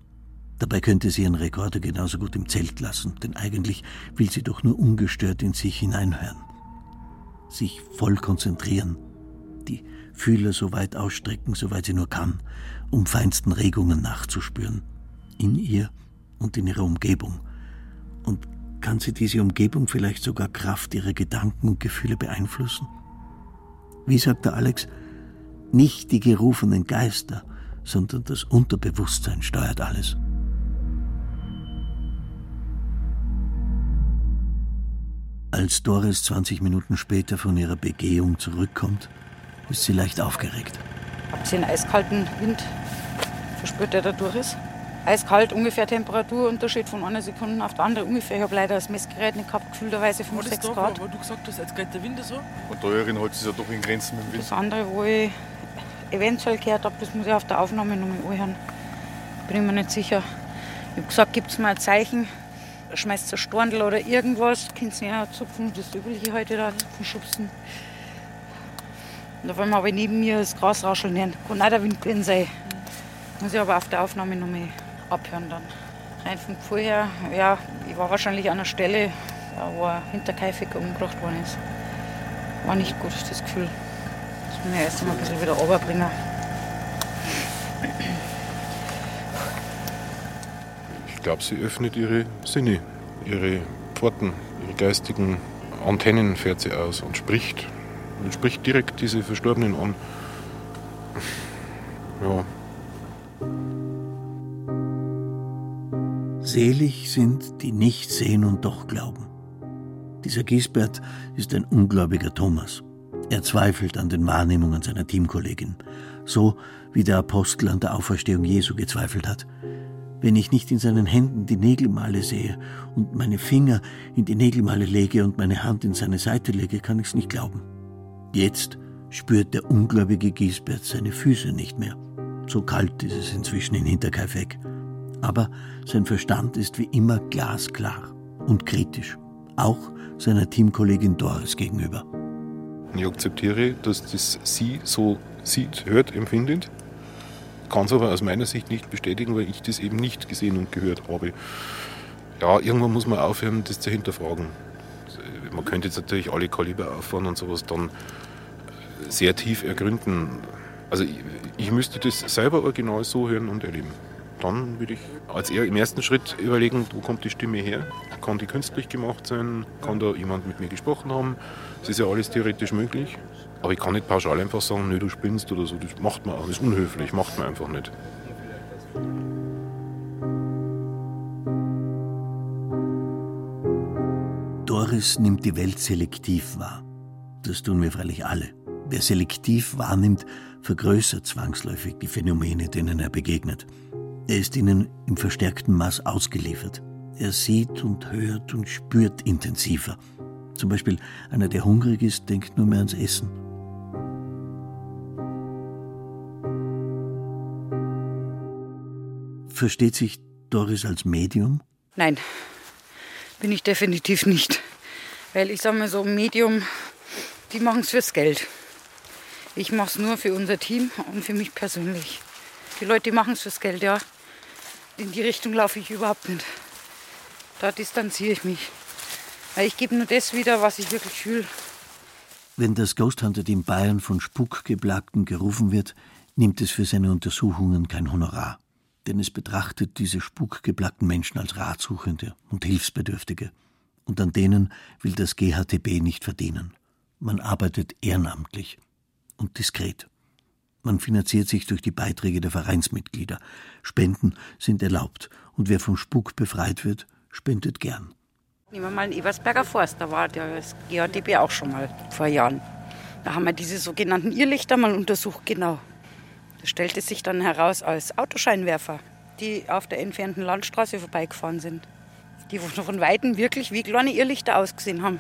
Dabei könnte sie ihren Rekorder genauso gut im Zelt lassen, denn eigentlich will sie doch nur ungestört in sich hineinhören. Sich voll konzentrieren, die Fühler so weit ausstrecken, soweit sie nur kann, um feinsten Regungen nachzuspüren. In ihr und in ihrer Umgebung. Und kann sie diese Umgebung vielleicht sogar Kraft ihrer Gedanken und Gefühle beeinflussen? Wie sagt der Alex, nicht die gerufenen Geister, sondern das Unterbewusstsein steuert alles. Als Doris 20 Minuten später von ihrer Begehung zurückkommt, ist sie leicht aufgeregt. Habt ihr einen eiskalten Wind verspürt, der da durch ist? Eiskalt, ungefähr Temperaturunterschied von einer Sekunde auf die andere ungefähr. Ich habe leider das Messgerät nicht gehabt, gefühlterweise 5, War das 6 da, Grad. wo du gesagt hast, jetzt geht der Wind so? Und da hält es ja doch in Grenzen mit dem Wind. Das andere, wo ich eventuell gehört habe, das muss ich auf der Aufnahme noch mal anhören. Bin ich mir nicht sicher. Ich habe gesagt, gibt es mal ein Zeichen, schmeißt ein Storndl oder irgendwas, könnt ihr ja zupfen, das Übliche heute da, zupfen, schubsen. Und auf einmal habe neben mir das Gras rascheln hören. Kann auch der Wind gewesen sein. Muss ich aber auf der Aufnahme noch mal abhören dann. Rein vom Gefühl her, ja, ich war wahrscheinlich an einer Stelle, wo ein Hinterkaifiger umgebracht worden ist. War nicht gut, das Gefühl. Das muss ich erst mal ein bisschen wieder runterbringen. Ich glaube, sie öffnet ihre Sinne, ihre Pforten, ihre geistigen Antennen fährt sie aus und spricht. Und spricht direkt diese Verstorbenen an. Ja, Selig sind, die nicht sehen und doch glauben. Dieser Gisbert ist ein ungläubiger Thomas. Er zweifelt an den Wahrnehmungen seiner Teamkollegin, so wie der Apostel an der Auferstehung Jesu gezweifelt hat. Wenn ich nicht in seinen Händen die Nägelmale sehe und meine Finger in die Nägelmale lege und meine Hand in seine Seite lege, kann ich's nicht glauben. Jetzt spürt der ungläubige Gisbert seine Füße nicht mehr. So kalt ist es inzwischen in Hinterkaifeck. Aber sein Verstand ist wie immer glasklar und kritisch, auch seiner Teamkollegin Doris gegenüber. Ich akzeptiere, dass das sie so sieht, hört, empfindet, kann es aber aus meiner Sicht nicht bestätigen, weil ich das eben nicht gesehen und gehört habe. Ja, irgendwann muss man aufhören, das zu hinterfragen. Man könnte jetzt natürlich alle Kaliber auffahren und sowas dann sehr tief ergründen. Also ich, ich müsste das selber original so hören und erleben dann würde ich als im ersten Schritt überlegen, wo kommt die Stimme her? Kann die künstlich gemacht sein? Kann da jemand mit mir gesprochen haben? Das ist ja alles theoretisch möglich. Aber ich kann nicht pauschal einfach sagen, nö, du spinnst oder so. Das macht man auch. Das ist unhöflich, macht man einfach nicht. Doris nimmt die Welt selektiv wahr. Das tun wir freilich alle. Wer selektiv wahrnimmt, vergrößert zwangsläufig die Phänomene, denen er begegnet. Er ist ihnen im verstärkten Maß ausgeliefert. Er sieht und hört und spürt intensiver. Zum Beispiel einer, der hungrig ist, denkt nur mehr ans Essen. Versteht sich Doris als Medium? Nein, bin ich definitiv nicht. Weil ich sage mal so, Medium, die machen es fürs Geld. Ich mache es nur für unser Team und für mich persönlich. Die Leute machen es fürs Geld, ja in die Richtung laufe ich überhaupt nicht. Da distanziere ich mich. Weil ich gebe nur das wieder, was ich wirklich fühle. Wenn das Ghost Hunter Team Bayern von Spukgeplagten gerufen wird, nimmt es für seine Untersuchungen kein Honorar. Denn es betrachtet diese spukgeplagten Menschen als Ratsuchende und Hilfsbedürftige. Und an denen will das GHTB nicht verdienen. Man arbeitet ehrenamtlich und diskret. Man finanziert sich durch die Beiträge der Vereinsmitglieder. Spenden sind erlaubt. Und wer vom Spuk befreit wird, spendet gern. Nehmen wir mal den Ebersberger Forst, da war das GADB auch schon mal vor Jahren. Da haben wir diese sogenannten Irrlichter mal untersucht, genau. Das stellte sich dann heraus als Autoscheinwerfer, die auf der entfernten Landstraße vorbeigefahren sind. Die von Weitem wirklich wie kleine Irrlichter ausgesehen haben.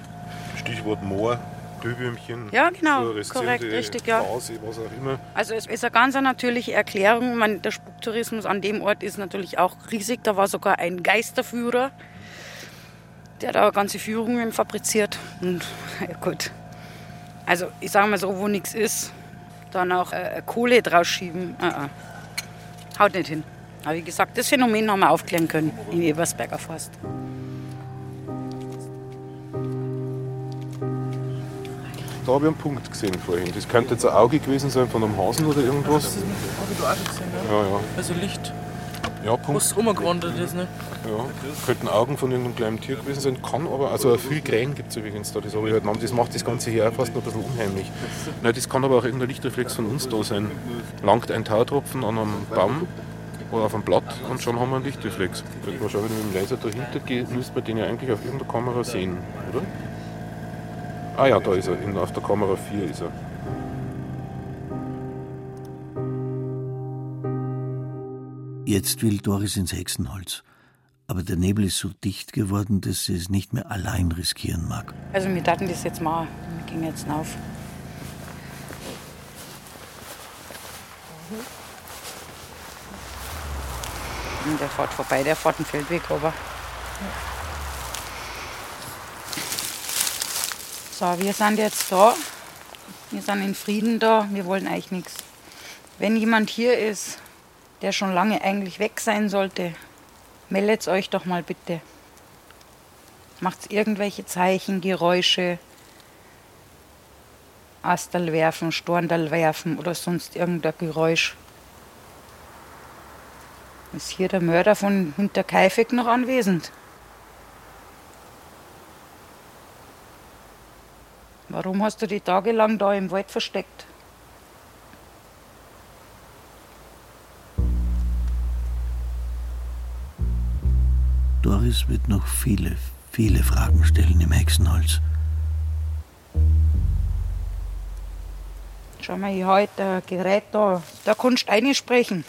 Stichwort Moor. Glühwürmchen, ja, genau, korrekt, richtig, ja. Phase, was auch immer. Also es ist eine ganz natürliche Erklärung. meine, der Spuktourismus an dem Ort ist natürlich auch riesig. Da war sogar ein Geisterführer, der da ganze Führungen fabriziert. Und ja, gut. Also ich sage mal so, wo nichts ist, dann auch äh, Kohle draus schieben. Uh -uh. Haut nicht hin. Aber wie gesagt, das Phänomen haben wir aufklären können im Ebersberger Forst. Da habe ich einen Punkt gesehen vorhin. Das könnte jetzt ein Auge gewesen sein von einem Hasen oder irgendwas. Das ist ein Auge du auch gesehen, ja? Ja, ja. Also Licht. Ja, Punkt. Was rumgewandert ist, ne? Ja, könnten Augen von irgendeinem kleinen Tier gewesen sein, kann aber, also viel Krähen gibt es übrigens da, das habe ich halt genannt, das macht das Ganze hier auch fast noch ein bisschen unheimlich. Nein, das kann aber auch irgendein Lichtreflex von uns da sein. Langt ein Tautropfen an einem Baum oder auf einem Blatt und schon haben wir einen Lichtreflex. Wenn man schauen, wenn ich mit dem Laser dahinter gehe, müsste man den ja eigentlich auf irgendeiner Kamera sehen, oder? Ah ja, da ist er, auf der Kamera 4 ist er. Jetzt will Doris ins Hexenholz. Aber der Nebel ist so dicht geworden, dass sie es nicht mehr allein riskieren mag. Also wir dachten das jetzt mal. Wir gehen jetzt auf. Der fährt vorbei, der fährt den Feldweg aber. So, wir sind jetzt da. Wir sind in Frieden da. Wir wollen eigentlich nichts. Wenn jemand hier ist, der schon lange eigentlich weg sein sollte, meldet euch doch mal bitte. Macht irgendwelche Zeichen, Geräusche, Astal werfen, Storndal werfen oder sonst irgendein Geräusch. Ist hier der Mörder von Hinterkaifeck noch anwesend? Warum hast du die tagelang da im Wald versteckt? Doris wird noch viele, viele Fragen stellen im Hexenholz. Schau mal, ich halt ein Gerät da. Da kannst du einsprechen.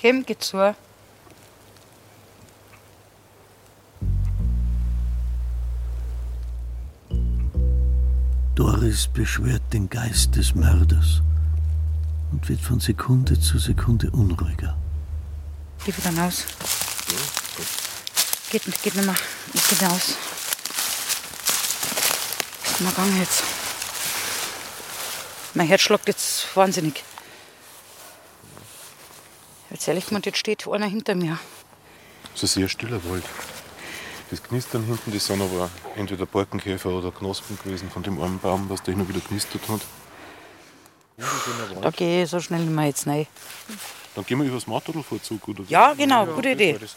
Komm, geh zu. Doris beschwört den Geist des Mörders und wird von Sekunde zu Sekunde unruhiger. Geh wieder raus. Geht, geht nicht mehr. Ich geh raus. Mal gang jetzt. Mein Herz schlägt jetzt wahnsinnig. Jetzt ehrlich gemeint, jetzt steht einer hinter mir. Es ist ein sehr stiller Wald. Das Knistern hinten, das sind aber entweder Borkenkäfer oder Knospen gewesen von dem armen Baum, was da immer wieder knistert hat. Da gehe ich so schnell nicht mehr jetzt rein. Dann gehen wir übers Matterlvorzug, oder? Ja, genau, gute Idee. Das.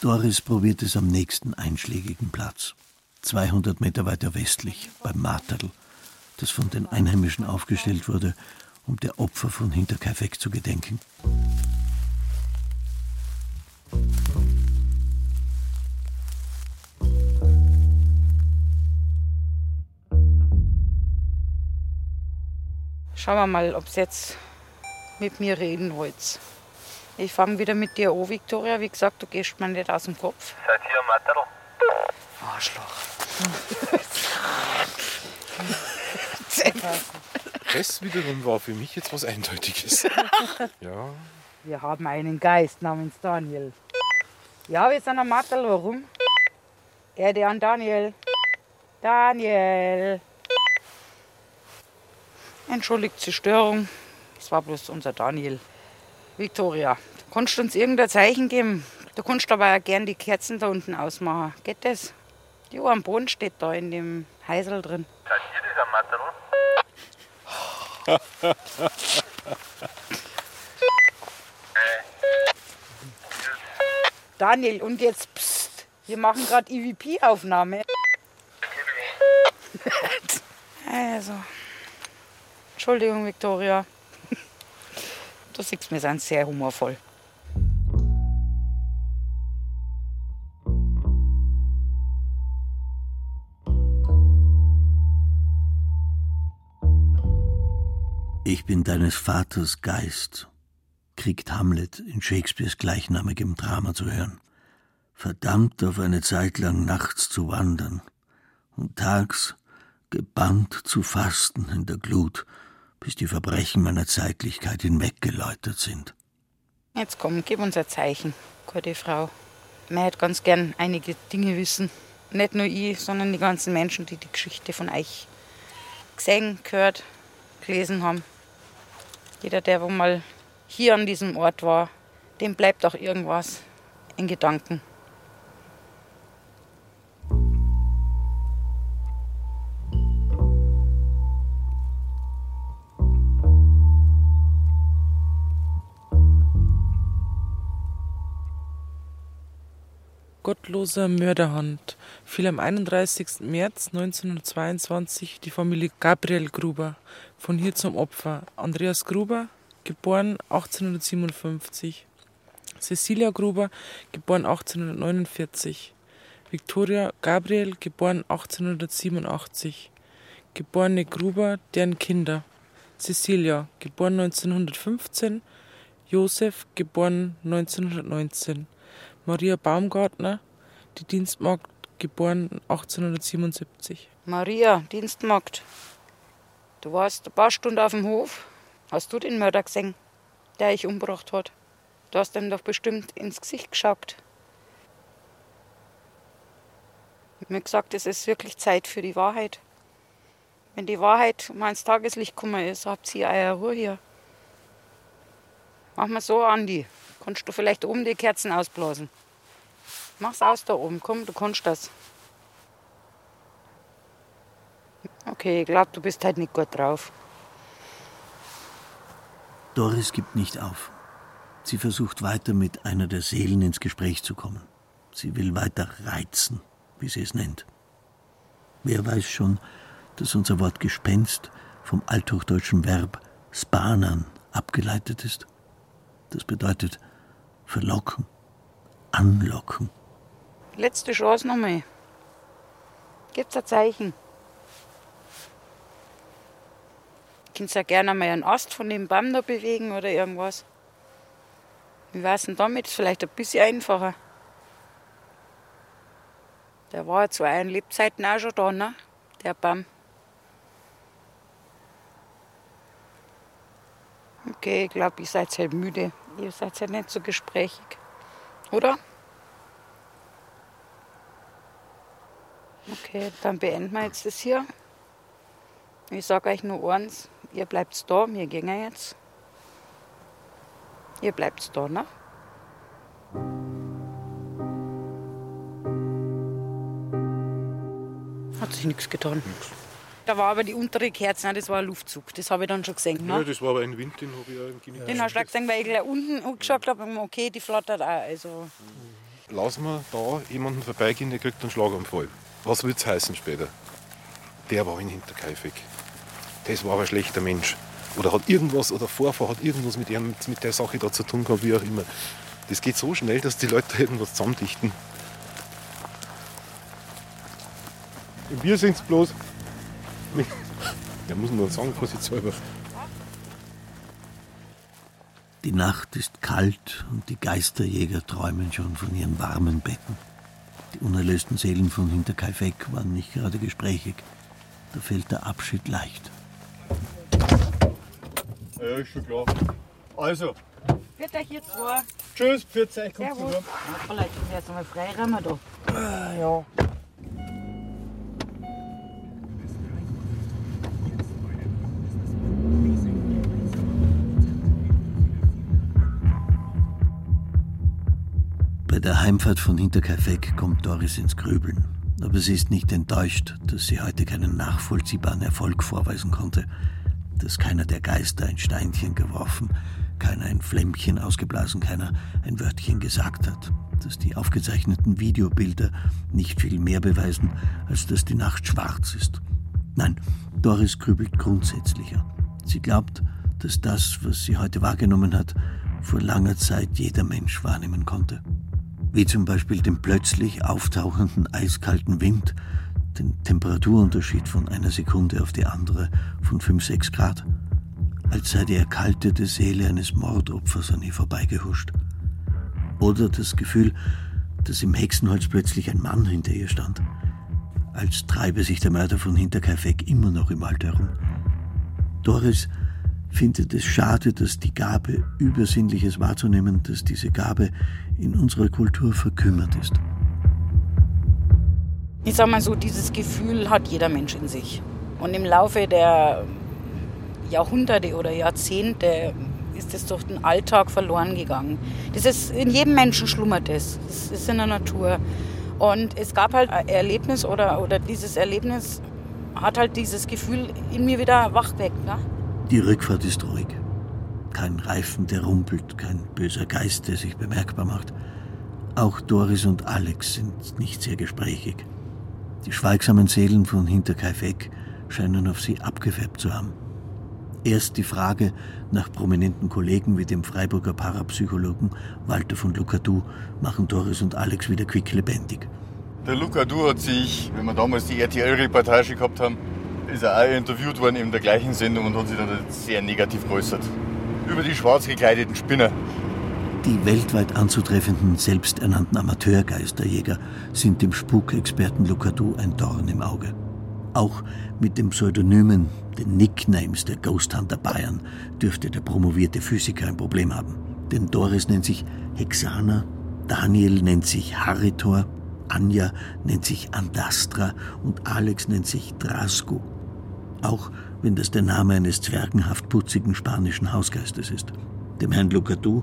Doris probiert es am nächsten einschlägigen Platz. 200 Meter weiter westlich, beim Marterl, das von den Einheimischen aufgestellt wurde, um der Opfer von Hinterkaifeck zu gedenken. Schauen wir mal, ob sie jetzt mit mir reden wollt. Ich fange wieder mit dir an, Victoria. Wie gesagt, du gehst mir nicht aus dem Kopf. Seid ihr am Matterl? Arschloch. Das wiederum war für mich jetzt was Eindeutiges. ja. Wir haben einen Geist namens Daniel. Ja, wir sind am Matterl. Warum? Erde an Daniel. Daniel. Entschuldigt die Störung. Es war bloß unser Daniel. Victoria, du kannst uns irgendein Zeichen geben. Du kannst aber auch gern die Kerzen da unten ausmachen. Geht das? Die Uhr am Boden steht da in dem Heisel drin. Seid ihr das am Daniel, und jetzt psst. Wir machen gerade EVP-Aufnahme. also. Entschuldigung, Victoria. Du siehst, wir sind sehr humorvoll. Ich bin deines Vaters Geist, kriegt Hamlet in Shakespeares gleichnamigem Drama zu hören. Verdammt auf eine Zeit lang nachts zu wandern und tags gebannt zu fasten in der Glut, bis die Verbrechen meiner Zeitlichkeit hinweggeläutert sind. Jetzt komm, gib uns ein Zeichen, gute Frau. Ich hätte ganz gern einige Dinge wissen. Nicht nur ich, sondern die ganzen Menschen, die die Geschichte von euch gesehen, gehört, gelesen haben. Jeder, der wo mal hier an diesem Ort war, dem bleibt auch irgendwas in Gedanken. Gottloser Mörderhand fiel am 31. März 1922 die Familie Gabriel Gruber von hier zum Opfer. Andreas Gruber, geboren 1857. Cecilia Gruber, geboren 1849. Victoria Gabriel, geboren 1887. Geborene Gruber, deren Kinder. Cecilia, geboren 1915. Josef, geboren 1919. Maria Baumgartner, die Dienstmagd, geboren 1877. Maria, Dienstmagd, du warst ein paar Stunden auf dem Hof. Hast du den Mörder gesehen, der ich umgebracht hat? Du hast ihm doch bestimmt ins Gesicht geschaut. Mir gesagt, es ist wirklich Zeit für die Wahrheit. Wenn die Wahrheit mal ins Tageslicht gekommen ist, habt ihr eure Ruhe hier. Mach mal so, Andi. Kannst du vielleicht oben die Kerzen ausblasen? Mach's aus da oben, komm, du kannst das. Okay, ich glaube, du bist halt nicht gut drauf. Doris gibt nicht auf. Sie versucht weiter mit einer der Seelen ins Gespräch zu kommen. Sie will weiter reizen, wie sie es nennt. Wer weiß schon, dass unser Wort Gespenst vom althochdeutschen Verb spanan abgeleitet ist? Das bedeutet verlocken, anlocken. Letzte Chance nochmal. Gibt's ein Zeichen? Kannst ja gerne mal einen Ast von dem Baum da bewegen oder irgendwas. Wie war's denn damit? Ist vielleicht ein bisschen einfacher. Der war ja zu euren Lebzeiten auch schon da, ne? Der Baum. Okay, ich glaube, ihr seid halt müde. Ihr seid halt nicht so gesprächig. Oder? Okay, dann beenden wir jetzt das hier. Ich sage euch nur eins, ihr bleibt da, wir gehen jetzt. Ihr bleibt da, ne? Hat sich nichts getan. Da war aber die untere Kerze, das war ein Luftzug. Das habe ich dann schon gesehen. Ja, Ne? das war aber ein Wind, den habe ich auch im Kino Den hast du auch gesehen, weil ich gleich unten angeschaut habe, okay, die flattert auch. Also, Lass mal da jemanden vorbeigehen, der kriegt einen Schlaganfall. Was wird es heißen später? Der war in Hinterkaifeck. Das war aber ein schlechter Mensch. Oder hat irgendwas, oder Vorfahr hat irgendwas mit, ihrem, mit der Sache da zu tun gehabt, wie auch immer. Das geht so schnell, dass die Leute irgendwas zusammendichten. Bier sind es bloß. Ja, muss man sagen, vorsichtshalber. Die Nacht ist kalt und die Geisterjäger träumen schon von ihren warmen Betten. Die unerlösten Seelen von Hinterkaifeck waren nicht gerade gesprächig. Da fällt der Abschied leicht. Ja, ist schon klar. Also, wird euch jetzt vor. tschüss, pfiat euch, kommt Servus. Ja, vielleicht sind wir jetzt mal Freiraum da. Ja. Bei der Heimfahrt von Hinterkaifeck kommt Doris ins Grübeln. Aber sie ist nicht enttäuscht, dass sie heute keinen nachvollziehbaren Erfolg vorweisen konnte. Dass keiner der Geister ein Steinchen geworfen, keiner ein Flämmchen ausgeblasen, keiner ein Wörtchen gesagt hat. Dass die aufgezeichneten Videobilder nicht viel mehr beweisen, als dass die Nacht schwarz ist. Nein, Doris grübelt grundsätzlicher. Sie glaubt, dass das, was sie heute wahrgenommen hat, vor langer Zeit jeder Mensch wahrnehmen konnte wie zum Beispiel den plötzlich auftauchenden eiskalten Wind, den Temperaturunterschied von einer Sekunde auf die andere von 5, 6 Grad, als sei die erkaltete Seele eines Mordopfers an ihr vorbeigehuscht. Oder das Gefühl, dass im Hexenholz plötzlich ein Mann hinter ihr stand, als treibe sich der Mörder von Hinterkaifeck immer noch im Wald herum. Doris findet es schade, dass die Gabe, Übersinnliches wahrzunehmen, dass diese Gabe in unserer Kultur verkümmert ist. Ich sag mal so, dieses Gefühl hat jeder Mensch in sich. Und im Laufe der Jahrhunderte oder Jahrzehnte ist es durch den Alltag verloren gegangen. Das ist in jedem Menschen schlummert es. Das ist in der Natur. Und es gab halt ein Erlebnis oder, oder dieses Erlebnis hat halt dieses Gefühl in mir wieder wachweckt. Ne? Die Rückfahrt ist ruhig. Kein Reifen, der rumpelt, kein böser Geist, der sich bemerkbar macht. Auch Doris und Alex sind nicht sehr gesprächig. Die schweigsamen Seelen von Hinterkaifeck scheinen auf sie abgefärbt zu haben. Erst die Frage nach prominenten Kollegen wie dem Freiburger Parapsychologen Walter von Lucadou machen Doris und Alex wieder quicklebendig. Der Luca Du hat sich, wenn wir damals die RTL-Reportage gehabt haben, ist er auch interviewt worden in der gleichen Sendung und hat sich dann sehr negativ geäußert. Über die schwarz gekleideten Spinner. Die weltweit anzutreffenden selbsternannten Amateurgeisterjäger sind dem Spukexperten Lucadou ein Dorn im Auge. Auch mit den Pseudonymen, den Nicknames der Ghost Hunter Bayern dürfte der promovierte Physiker ein Problem haben. Denn Doris nennt sich Hexana, Daniel nennt sich Haritor, Anja nennt sich Andastra und Alex nennt sich Drasco auch wenn das der Name eines zwergenhaft putzigen spanischen Hausgeistes ist. Dem Herrn Lucadou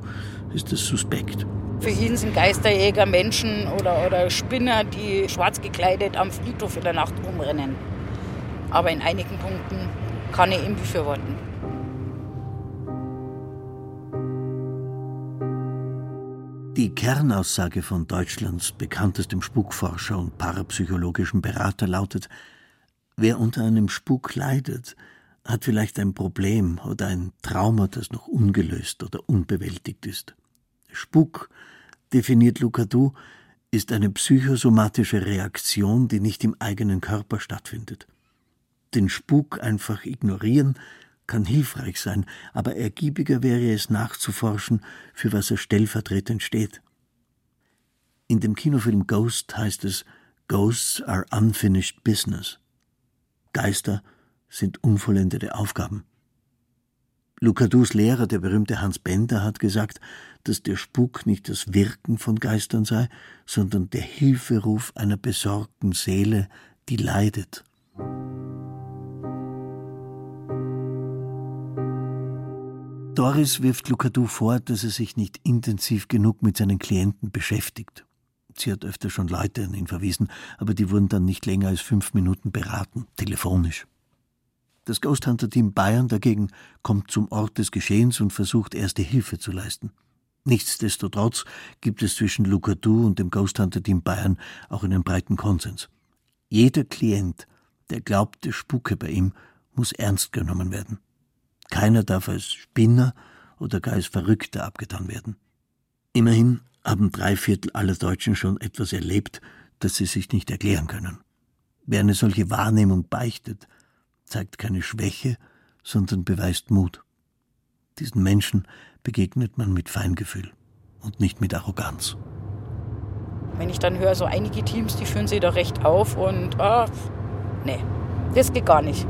ist es suspekt. Für ihn sind Geisterjäger Menschen oder, oder Spinner, die schwarz gekleidet am Friedhof in der Nacht rumrennen. Aber in einigen Punkten kann ich ihn befürworten. Die Kernaussage von Deutschlands bekanntestem Spukforscher und parapsychologischen Berater lautet, wer unter einem Spuk leidet, hat vielleicht ein Problem oder ein Trauma, das noch ungelöst oder unbewältigt ist. Spuk, definiert Lucadou, ist eine psychosomatische Reaktion, die nicht im eigenen Körper stattfindet. Den Spuk einfach ignorieren kann hilfreich sein, aber ergiebiger wäre es nachzuforschen, für was er stellvertretend steht. In dem Kinofilm Ghost heißt es Ghosts are unfinished business. Geister sind unvollendete Aufgaben. Lucadous Lehrer, der berühmte Hans Bender, hat gesagt, dass der Spuk nicht das Wirken von Geistern sei, sondern der Hilferuf einer besorgten Seele, die leidet. Doris wirft Lucadou vor, dass er sich nicht intensiv genug mit seinen Klienten beschäftigt. Sie hat öfter schon Leute an ihn verwiesen, aber die wurden dann nicht länger als fünf Minuten beraten, telefonisch. Das Ghost Hunter Team Bayern dagegen kommt zum Ort des Geschehens und versucht erste Hilfe zu leisten. Nichtsdestotrotz gibt es zwischen Lucadou und dem Ghost Hunter Team Bayern auch einen breiten Konsens. Jeder Klient, der glaubte, spuke bei ihm, muss ernst genommen werden. Keiner darf als Spinner oder gar als Verrückter abgetan werden. Immerhin haben drei Viertel aller Deutschen schon etwas erlebt, das sie sich nicht erklären können. Wer eine solche Wahrnehmung beichtet, zeigt keine Schwäche, sondern beweist Mut. Diesen Menschen begegnet man mit Feingefühl und nicht mit Arroganz. Wenn ich dann höre, so einige Teams, die führen sich da recht auf und, ah, nee, das geht gar nicht.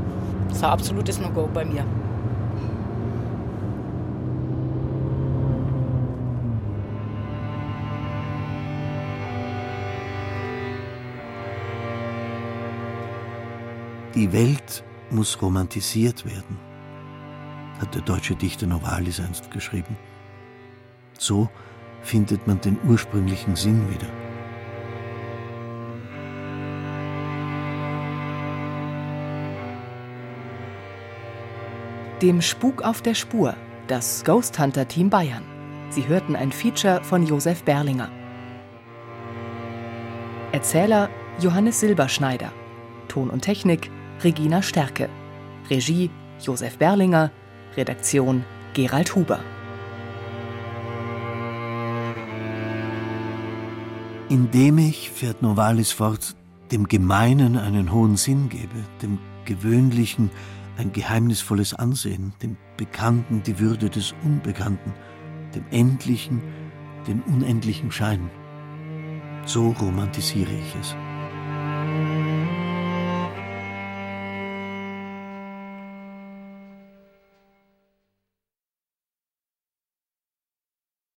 Das ist ein absolutes No-Go bei mir. Die Welt muss romantisiert werden, hat der deutsche Dichter Novalis einst geschrieben. So findet man den ursprünglichen Sinn wieder. Dem Spuk auf der Spur, das Ghost Hunter Team Bayern. Sie hörten ein Feature von Josef Berlinger. Erzähler Johannes Silberschneider. Ton und Technik Regina Stärke. Regie Josef Berlinger. Redaktion Gerald Huber. Indem ich, fährt Novalis fort, dem Gemeinen einen hohen Sinn gebe, dem Gewöhnlichen ein geheimnisvolles Ansehen, dem Bekannten die Würde des Unbekannten, dem Endlichen den unendlichen Schein. So romantisiere ich es.